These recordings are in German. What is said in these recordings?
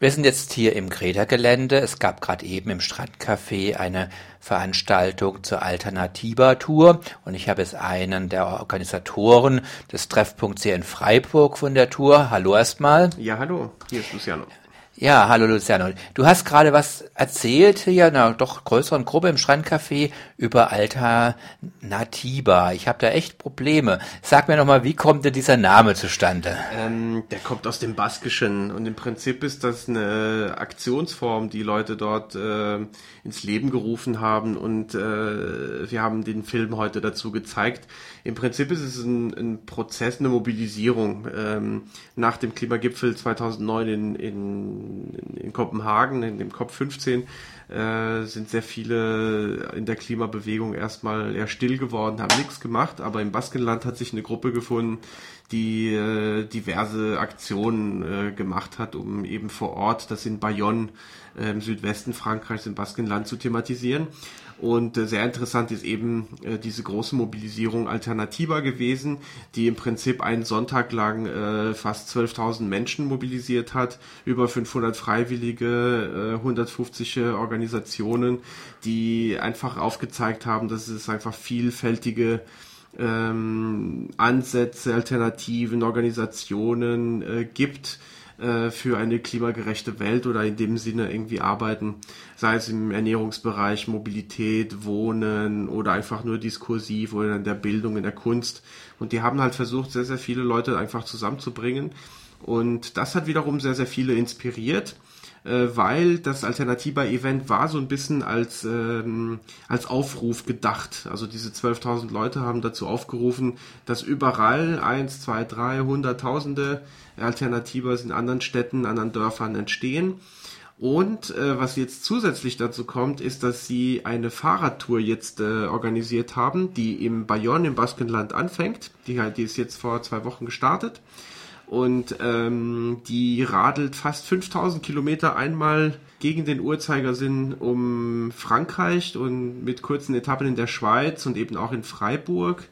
Wir sind jetzt hier im Greta-Gelände. Es gab gerade eben im Strandcafé eine Veranstaltung zur Alternativa-Tour und ich habe jetzt einen der Organisatoren des Treffpunkts hier in Freiburg von der Tour. Hallo erstmal. Ja, hallo, hier ist Luciano. Ja, hallo Luciano. Du hast gerade was erzählt hier in einer doch größeren Gruppe im Strandcafé über Alternativa. Ich habe da echt Probleme. Sag mir nochmal, wie kommt denn dieser Name zustande? Ähm, der kommt aus dem Baskischen und im Prinzip ist das eine Aktionsform, die Leute dort äh, ins Leben gerufen haben und äh, wir haben den Film heute dazu gezeigt. Im Prinzip ist es ein, ein Prozess, eine Mobilisierung. Ähm, nach dem Klimagipfel 2009 in, in in, Kopenhagen, in dem COP15, äh, sind sehr viele in der Klimabewegung erstmal eher still geworden, haben nichts gemacht, aber im Baskenland hat sich eine Gruppe gefunden, die äh, diverse Aktionen äh, gemacht hat, um eben vor Ort das in Bayonne äh, im Südwesten Frankreichs im Baskenland zu thematisieren. Und äh, sehr interessant ist eben äh, diese große Mobilisierung Alternativa gewesen, die im Prinzip einen Sonntag lang äh, fast 12.000 Menschen mobilisiert hat, über 500 Freiwillige, äh, 150 Organisationen, die einfach aufgezeigt haben, dass es einfach vielfältige ähm, Ansätze, Alternativen, Organisationen äh, gibt, äh, für eine klimagerechte Welt oder in dem Sinne irgendwie arbeiten, sei es im Ernährungsbereich, Mobilität, Wohnen oder einfach nur diskursiv oder in der Bildung, in der Kunst. Und die haben halt versucht, sehr, sehr viele Leute einfach zusammenzubringen. Und das hat wiederum sehr, sehr viele inspiriert äh, weil das Alternativa-Event war so ein bisschen als, ähm, als Aufruf gedacht. Also diese 12.000 Leute haben dazu aufgerufen, dass überall eins, zwei, drei, hunderttausende Alternativas in anderen Städten, anderen Dörfern entstehen. Und äh, was jetzt zusätzlich dazu kommt, ist, dass sie eine Fahrradtour jetzt äh, organisiert haben, die im Bayonne im Baskenland anfängt. Die, die ist jetzt vor zwei Wochen gestartet und ähm, die radelt fast 5000 Kilometer einmal gegen den Uhrzeigersinn um Frankreich und mit kurzen Etappen in der Schweiz und eben auch in Freiburg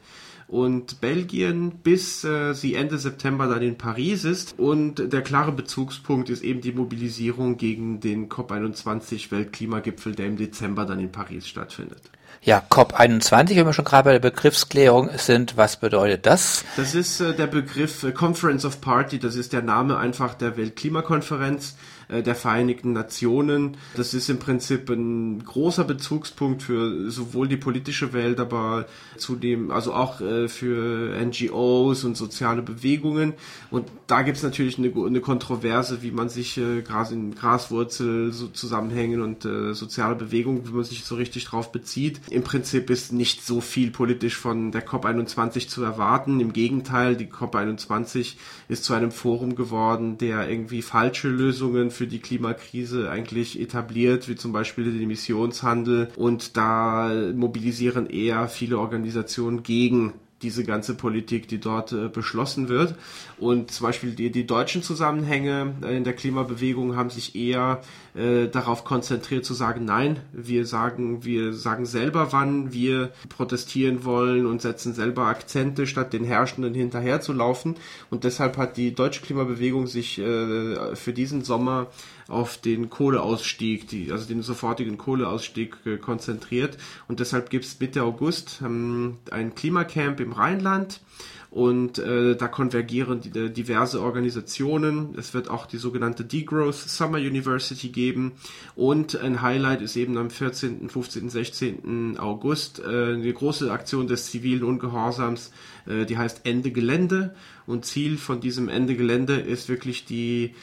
und Belgien, bis äh, sie Ende September dann in Paris ist. Und der klare Bezugspunkt ist eben die Mobilisierung gegen den COP21 Weltklimagipfel, der im Dezember dann in Paris stattfindet. Ja, COP21, wenn wir schon gerade bei der Begriffsklärung sind, was bedeutet das? Das ist äh, der Begriff äh, Conference of Party, das ist der Name einfach der Weltklimakonferenz. Äh, der Vereinigten Nationen. Das ist im Prinzip ein großer Bezugspunkt für sowohl die politische Welt, aber zudem, also auch äh, für NGOs und soziale Bewegungen. Und da gibt es natürlich eine, eine, Kontroverse, wie man sich äh, gerade in Graswurzel so zusammenhängen und soziale Bewegungen, wie man sich so richtig drauf bezieht. Im Prinzip ist nicht so viel politisch von der COP21 zu erwarten. Im Gegenteil, die COP21 ist zu einem Forum geworden, der irgendwie falsche Lösungen für die Klimakrise eigentlich etabliert, wie zum Beispiel den Emissionshandel. Und da mobilisieren eher viele Organisationen gegen diese ganze Politik, die dort äh, beschlossen wird. Und zum Beispiel die, die deutschen Zusammenhänge äh, in der Klimabewegung haben sich eher äh, darauf konzentriert zu sagen, nein, wir sagen, wir sagen selber, wann wir protestieren wollen und setzen selber Akzente, statt den Herrschenden hinterher zu laufen. Und deshalb hat die deutsche Klimabewegung sich äh, für diesen Sommer auf den Kohleausstieg, die, also den sofortigen Kohleausstieg äh, konzentriert. Und deshalb gibt es Mitte August ähm, ein Klimacamp im Rheinland. Und äh, da konvergieren die, äh, diverse Organisationen. Es wird auch die sogenannte Degrowth Summer University geben. Und ein Highlight ist eben am 14., 15., 16. August äh, eine große Aktion des zivilen Ungehorsams, äh, die heißt Ende Gelände. Und Ziel von diesem Ende Gelände ist wirklich die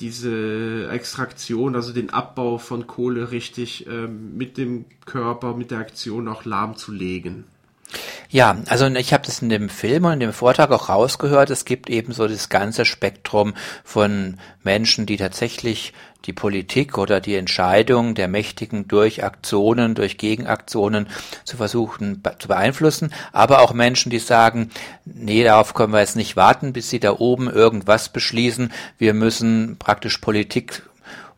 diese Extraktion, also den Abbau von Kohle richtig ähm, mit dem Körper, mit der Aktion auch lahmzulegen. Ja, also ich habe das in dem Film und in dem Vortrag auch rausgehört. Es gibt eben so das ganze Spektrum von Menschen, die tatsächlich die Politik oder die Entscheidung der Mächtigen durch Aktionen, durch Gegenaktionen zu versuchen zu beeinflussen, aber auch Menschen, die sagen, nee, darauf können wir jetzt nicht warten, bis sie da oben irgendwas beschließen. Wir müssen praktisch Politik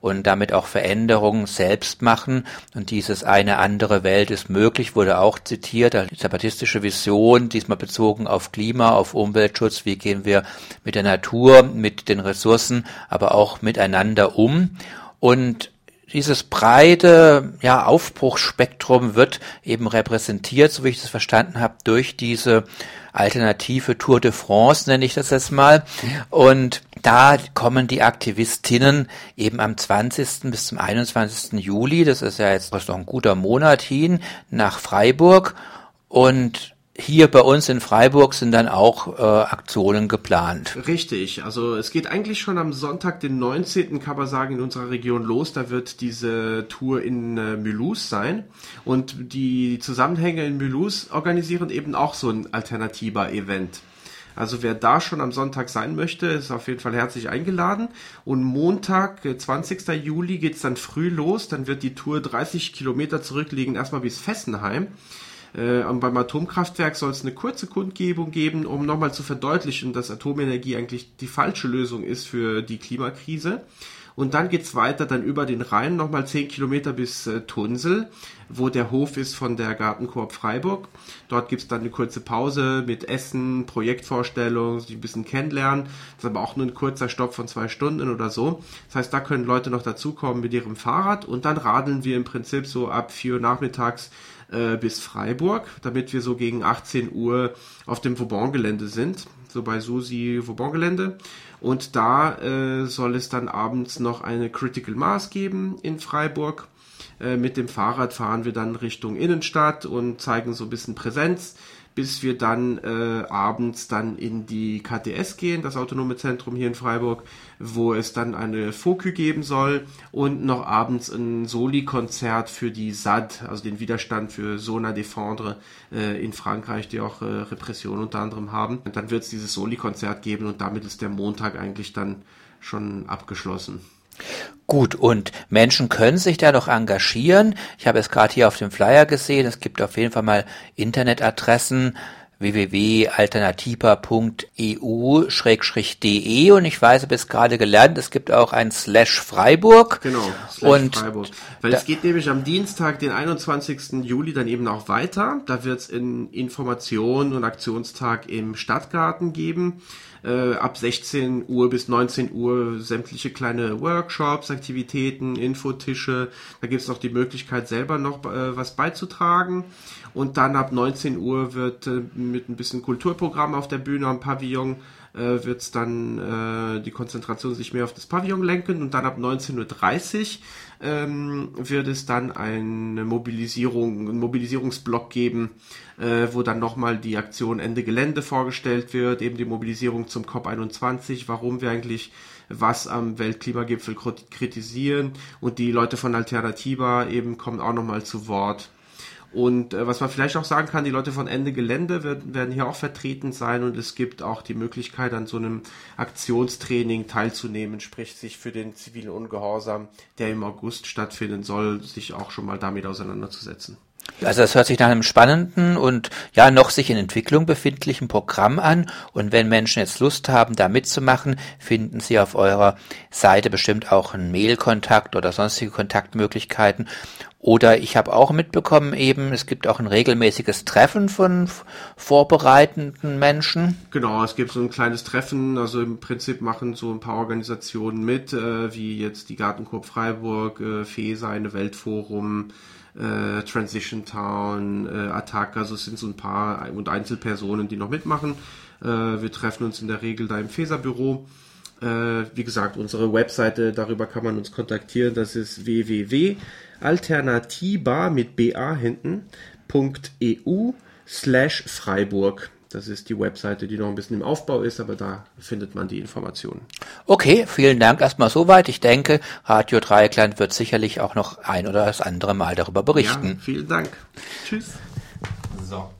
und damit auch Veränderungen selbst machen. Und dieses eine andere Welt ist möglich, wurde auch zitiert, die zapatistische Vision, diesmal bezogen auf Klima, auf Umweltschutz, wie gehen wir mit der Natur, mit den Ressourcen, aber auch miteinander um. Und dieses breite ja, Aufbruchsspektrum wird eben repräsentiert, so wie ich das verstanden habe, durch diese alternative Tour de France, nenne ich das jetzt mal. Und da kommen die Aktivistinnen eben am 20. bis zum 21. Juli, das ist ja jetzt noch ein guter Monat hin, nach Freiburg. Und hier bei uns in Freiburg sind dann auch äh, Aktionen geplant. Richtig, also es geht eigentlich schon am Sonntag, den 19. kann man sagen, in unserer Region los. Da wird diese Tour in äh, Mulhouse sein. Und die Zusammenhänge in Mulhouse organisieren eben auch so ein alternativer Event. Also wer da schon am Sonntag sein möchte, ist auf jeden Fall herzlich eingeladen. Und Montag, 20. Äh, Juli, geht's dann früh los. Dann wird die Tour 30 Kilometer zurückliegen, erstmal bis Fessenheim. Äh, beim Atomkraftwerk soll es eine kurze Kundgebung geben, um nochmal zu verdeutlichen, dass Atomenergie eigentlich die falsche Lösung ist für die Klimakrise. Und dann geht's weiter, dann über den Rhein, nochmal 10 Kilometer bis äh, Tunsel, wo der Hof ist von der Gartenkoop Freiburg. Dort gibt's dann eine kurze Pause mit Essen, Projektvorstellung, sich ein bisschen kennenlernen. Das ist aber auch nur ein kurzer Stopp von zwei Stunden oder so. Das heißt, da können Leute noch dazukommen mit ihrem Fahrrad und dann radeln wir im Prinzip so ab 4 Uhr nachmittags äh, bis Freiburg, damit wir so gegen 18 Uhr auf dem Vauban-Gelände sind, so bei Susi Vauban-Gelände. Und da äh, soll es dann abends noch eine Critical Mass geben in Freiburg. Äh, mit dem Fahrrad fahren wir dann Richtung Innenstadt und zeigen so ein bisschen Präsenz bis wir dann äh, abends dann in die KTS gehen, das autonome Zentrum hier in Freiburg, wo es dann eine Fokü geben soll und noch abends ein Soli-Konzert für die SAD, also den Widerstand für Sona Défendre äh, in Frankreich, die auch äh, Repression unter anderem haben. Und dann wird es dieses Soli-Konzert geben und damit ist der Montag eigentlich dann schon abgeschlossen. Gut, und Menschen können sich da doch engagieren. Ich habe es gerade hier auf dem Flyer gesehen. Es gibt auf jeden Fall mal Internetadressen www.alternativa.eu-de und ich weiß, habe es gerade gelernt, es gibt auch ein Slash Freiburg. Genau, Slash und Freiburg. Weil es geht nämlich am Dienstag, den 21. Juli, dann eben auch weiter. Da wird es in Informationen und Aktionstag im Stadtgarten geben äh, ab 16 Uhr bis 19 Uhr sämtliche kleine Workshops, Aktivitäten, Infotische. Da gibt es noch die Möglichkeit, selber noch äh, was beizutragen. Und dann ab 19 Uhr wird äh, mit ein bisschen Kulturprogramm auf der Bühne am Pavillon äh, wird es dann äh, die Konzentration sich mehr auf das Pavillon lenken und dann ab 19.30 Uhr ähm, wird es dann eine Mobilisierung, einen Mobilisierungsblock geben, äh, wo dann nochmal die Aktion Ende Gelände vorgestellt wird, eben die Mobilisierung zum COP21, warum wir eigentlich was am Weltklimagipfel kritisieren und die Leute von Alternativa eben kommen auch nochmal zu Wort. Und äh, was man vielleicht auch sagen kann, die Leute von Ende Gelände wird, werden hier auch vertreten sein und es gibt auch die Möglichkeit, an so einem Aktionstraining teilzunehmen, sprich sich für den zivilen Ungehorsam, der im August stattfinden soll, sich auch schon mal damit auseinanderzusetzen. Also das hört sich nach einem spannenden und ja noch sich in Entwicklung befindlichen Programm an. Und wenn Menschen jetzt Lust haben, da mitzumachen, finden Sie auf eurer Seite bestimmt auch einen Mailkontakt oder sonstige Kontaktmöglichkeiten. Oder ich habe auch mitbekommen eben, es gibt auch ein regelmäßiges Treffen von vorbereitenden Menschen. Genau, es gibt so ein kleines Treffen. Also im Prinzip machen so ein paar Organisationen mit, äh, wie jetzt die Gartenkorb Freiburg, äh, FESA, eine Weltforum, äh, Transition Town, äh, Attack, also es sind so ein paar und Einzelpersonen, die noch mitmachen. Äh, wir treffen uns in der Regel da im FESA-Büro. Äh, wie gesagt, unsere Webseite, darüber kann man uns kontaktieren, das ist www.alternativa mit ba hinten.eu slash Freiburg. Das ist die Webseite, die noch ein bisschen im Aufbau ist, aber da findet man die Informationen. Okay, vielen Dank erstmal soweit. Ich denke, Radio Dreieckland wird sicherlich auch noch ein oder das andere Mal darüber berichten. Ja, vielen Dank. Tschüss. So.